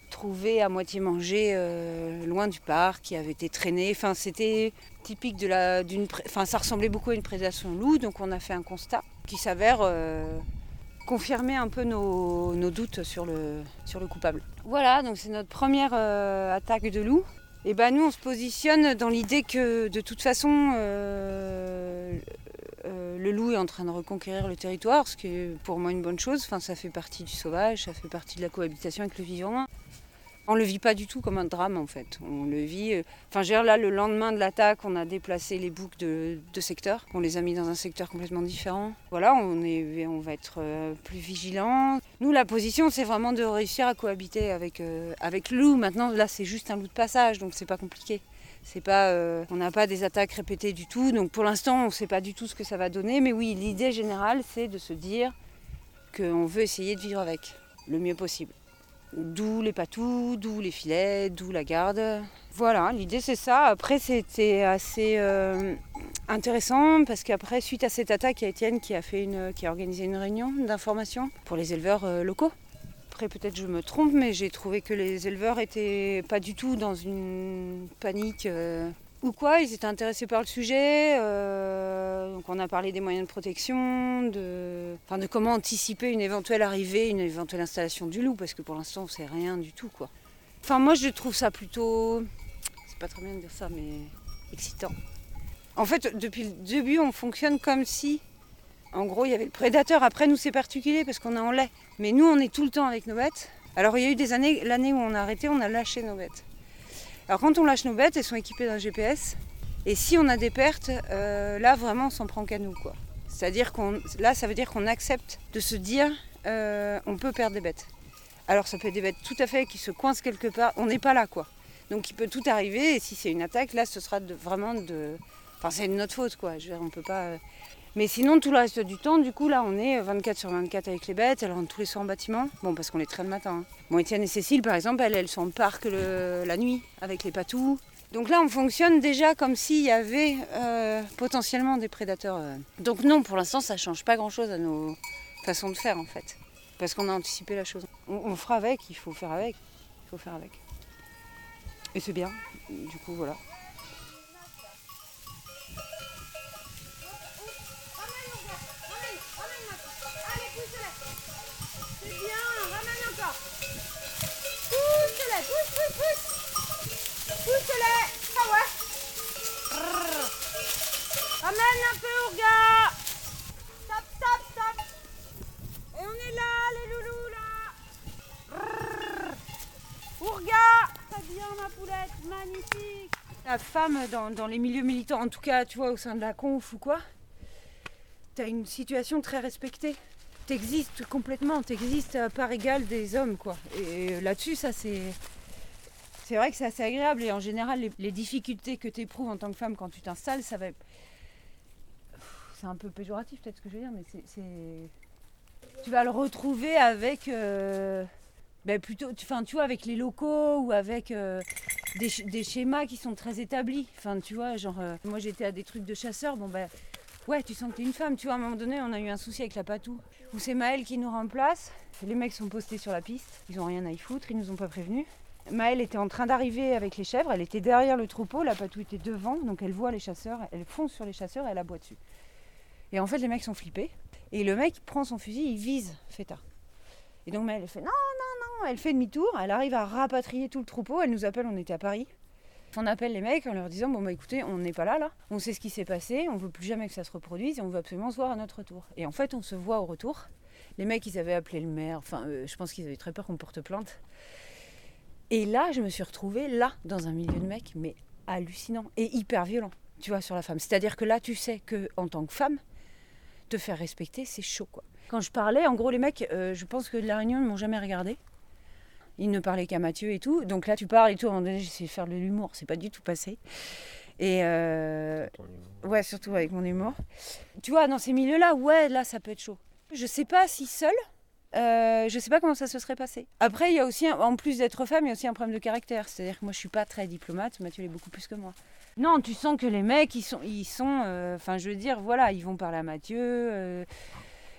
trouvé à moitié mangé euh, loin du parc, qui avait été traîné. Enfin, c'était typique de la, d'une, enfin, ça ressemblait beaucoup à une prédation loup, donc on a fait un constat qui s'avère euh, confirmer un peu nos, doutes sur le, sur le coupable. Voilà, donc c'est notre première euh, attaque de loup. Et ben nous, on se positionne dans l'idée que de toute façon, le loup est en train de reconquérir le territoire, ce qui est pour moi une bonne chose. Enfin, ça fait partie du sauvage, ça fait partie de la cohabitation avec le vivant. On le vit pas du tout comme un drame en fait. On le vit. Euh, enfin, là, le lendemain de l'attaque, on a déplacé les boucs de, secteur. On les a mis dans un secteur complètement différent. Voilà, on, va être euh, plus vigilant. Nous, la position, c'est vraiment de réussir à cohabiter avec, euh, avec le loup. Maintenant, là, c'est juste un loup de passage, donc c'est pas compliqué. Pas, on n'a pas des attaques répétées du tout. Donc pour l'instant, on ne sait pas du tout ce que ça va donner. Mais oui, l'idée générale, c'est de se dire qu'on veut essayer de vivre avec le mieux possible. D'où les patous, d'où les filets, d'où la garde. Voilà, l'idée c'est ça. Après, c'était assez euh, intéressant parce qu'après, suite à cette attaque, il y a Étienne qui a, organisé une réunion d'information pour les éleveurs euh, locaux. Après, peut-être je me trompe, mais j'ai trouvé que les éleveurs étaient pas du tout dans une panique. Euh, ou quoi, ils étaient intéressés par le sujet. Euh, donc on a parlé des moyens de protection, de, comment anticiper une éventuelle arrivée, une éventuelle installation du loup, parce que pour l'instant on sait rien du tout quoi. Enfin moi je trouve ça plutôt, c'est pas très bien de dire ça, mais excitant. En fait depuis le début on fonctionne comme si, en gros il y avait le prédateur. Après nous c'est particulier parce qu'on est en lait, mais nous on est tout le temps avec nos bêtes. Alors il y a eu des années, l'année où on a arrêté, on a lâché nos bêtes. Alors quand on lâche nos bêtes, elles sont équipées d'un GPS. Et si on a des pertes, euh, là vraiment on s'en prend qu'à nous. quoi. C'est-à-dire qu'on là ça veut dire qu'on accepte de se dire euh, on peut perdre des bêtes. Alors ça peut être des bêtes tout à fait qui se coincent quelque part, on n'est pas là quoi. Donc il peut tout arriver et si c'est une attaque, là ce sera vraiment de. Enfin c'est notre faute quoi. Je veux dire, on peut pas. Euh, mais sinon, tout le reste du temps, du coup, là, on est 24 sur 24 avec les bêtes. Elles rentrent tous les soirs en bâtiment. Bon, parce qu'on est très le matin. Hein. Bon, Étienne et Cécile, par exemple, elles, elles sont en parc la nuit avec les patous. Donc là, on fonctionne déjà comme s'il y avait euh, potentiellement des prédateurs. Euh. Donc non, pour l'instant, ça change pas grand-chose à nos façons de faire, en fait. Parce qu'on a anticipé la chose. On, on, fera avec, il faut faire avec. Il faut faire avec. Et c'est bien. Du coup, voilà. Stop, stop, stop Et on est là, les loulous, là. Ourga Ça bien, ma poulette, magnifique. La femme, dans, les milieux militants, en tout cas, tu vois, au sein de la conf ou quoi, t'as une situation très respectée. T'existes complètement, t'existes à part égale des hommes, quoi. Et là-dessus, ça c'est c'est vrai que c'est assez agréable. Et en général, les, difficultés que tu éprouves en tant que femme quand tu t'installes, ça va. C'est un peu péjoratif peut-être ce que je veux dire, mais c'est. Tu vas le retrouver avec. Euh, ben plutôt, enfin, tu vois, avec les locaux ou avec euh, des, schémas qui sont très établis. Enfin, tu vois, genre, euh, moi j'étais à des trucs de chasseurs, bon ben. Ouais, tu sens que t'es une femme, tu vois, à un moment donné, on a eu un souci avec la patou, où c'est Maël qui nous remplace. Les mecs sont postés sur la piste, ils ont rien à y foutre, ils nous ont pas prévenus. Maëlle était en train d'arriver avec les chèvres, elle était derrière le troupeau, la patou était devant, donc elle voit les chasseurs, elle fonce sur les chasseurs et elle aboie dessus. Et en fait, les mecs sont flippés. Et le mec prend son fusil, il vise Feta. Et donc elle fait non, non, non, elle fait demi-tour, elle arrive à rapatrier tout le troupeau, elle nous appelle, on était à Paris. On appelle les mecs en leur disant bon bah écoutez, on n'est pas là là, on sait ce qui s'est passé, on veut plus jamais que ça se reproduise et on veut absolument se voir à notre retour. Et en fait, on se voit au retour. Les mecs, ils avaient appelé le maire, enfin, euh, je pense qu'ils avaient très peur qu'on porte plainte. Et là, je me suis retrouvée là, dans un milieu de mecs, mais hallucinant et hyper violent, tu vois, sur la femme. C'est-à-dire que là, tu sais que en tant que femme, te faire respecter, c'est chaud, quoi. Quand je parlais, en gros, les mecs, euh, je pense que de la réunion, ils m'ont jamais regardé. Ils ne parlaient qu'à Mathieu et tout. Donc là, tu parles et tout. À un moment donné, j'essaie de faire de l'humour. C'est pas du tout passé. Et euh, ouais, surtout avec mon humour. Tu vois, dans ces milieux-là, ouais, là, ça peut être chaud. Je sais pas si seule, euh, je sais pas comment ça se serait passé. Après, il y a aussi, un- en plus d'être femme, il y a aussi un problème de caractère. C'est-à-dire que moi, je suis pas très diplomate. Mathieu l'est beaucoup plus que moi. Non, tu sens que les mecs, ils sont, ils sont, euh, enfin, je veux dire, voilà, ils vont parler à Mathieu. euh,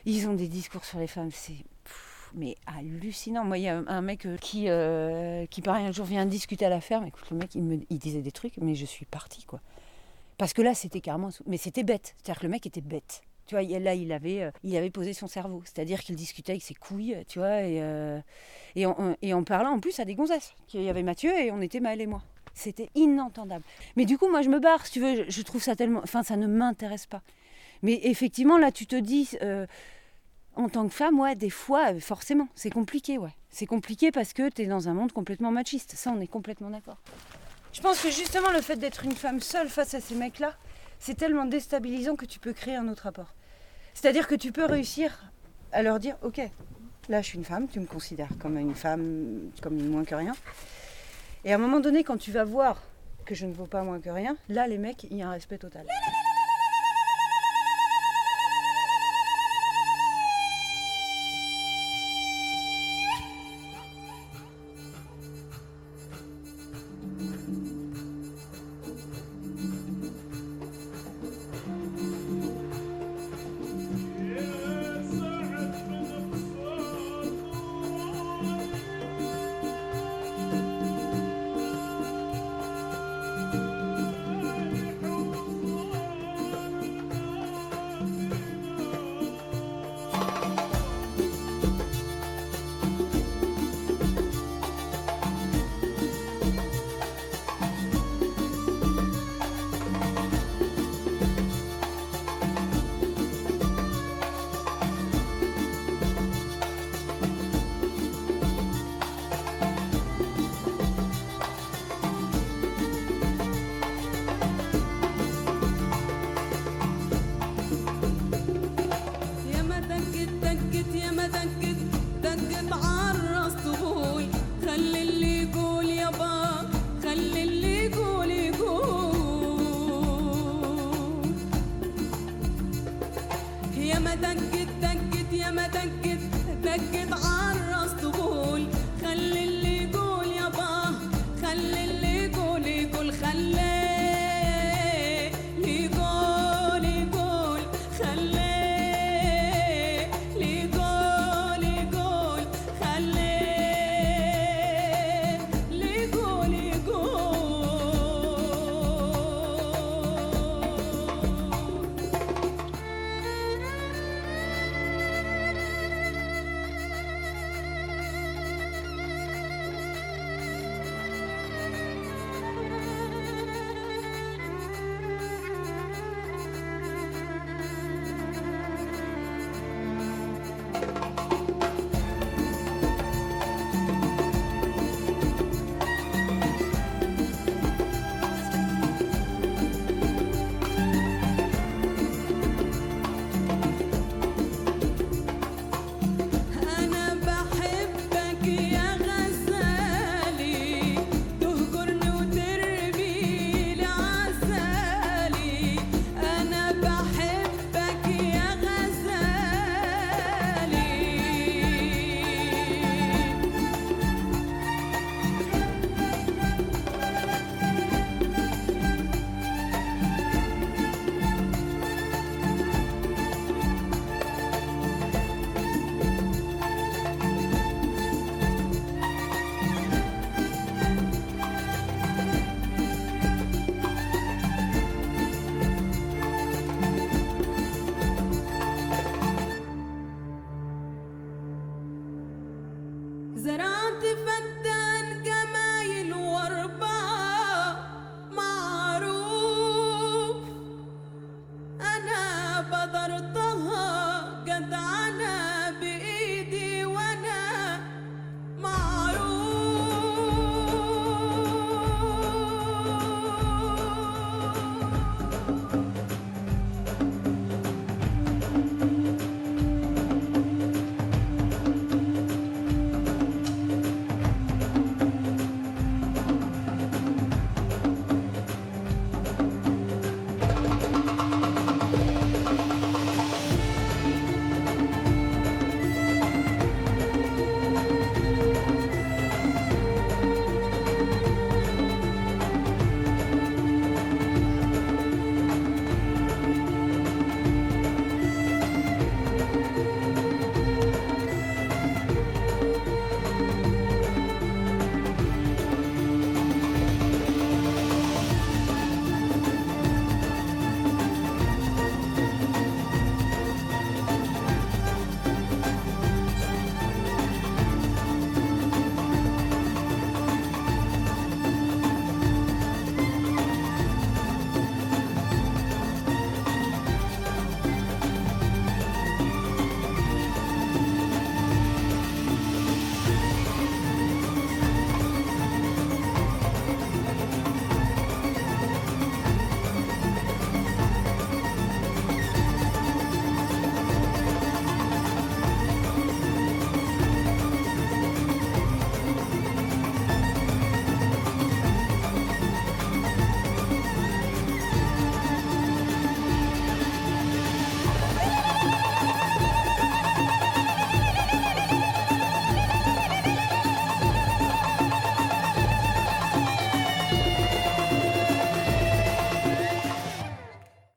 ils ont des discours sur les femmes. C'est mais hallucinant. Moi, il y a un, mec euh, qui, euh, qui, un jour vient discuter à la ferme. Écoute, le mec, il me, il disait des trucs, mais je suis partie, quoi. Parce que là, c'était carrément, mais c'était bête. C'est-à-dire que le mec était bête. Tu vois, là, il avait, il avait posé son cerveau. C'est-à-dire qu'il discutait avec ses couilles, tu vois, et, euh, et, en, et en parlant en plus à des gonzesses. Il y avait Mathieu et on était Maëlle et moi. C'était inentendable. Mais du coup, moi, je me barre, si tu veux. Je, trouve ça tellement. Enfin, ça ne m'intéresse pas. Mais effectivement, là, tu te dis. euh, en tant que femme, ouais, des fois, euh, forcément, c'est compliqué, ouais. C'est compliqué parce que tu es dans un monde complètement machiste. Ça, on est complètement d'accord. Je pense que justement, le fait d'être une femme seule face à ces mecs-là, c'est tellement déstabilisant que tu peux créer un autre rapport. C'est-à-dire que tu peux réussir à leur dire, ok, là, je suis une femme, tu me considères comme une femme, comme moins que rien. Et à un moment donné, quand tu vas voir que je ne vaux pas moins que rien, là, les mecs, il y a un respect total.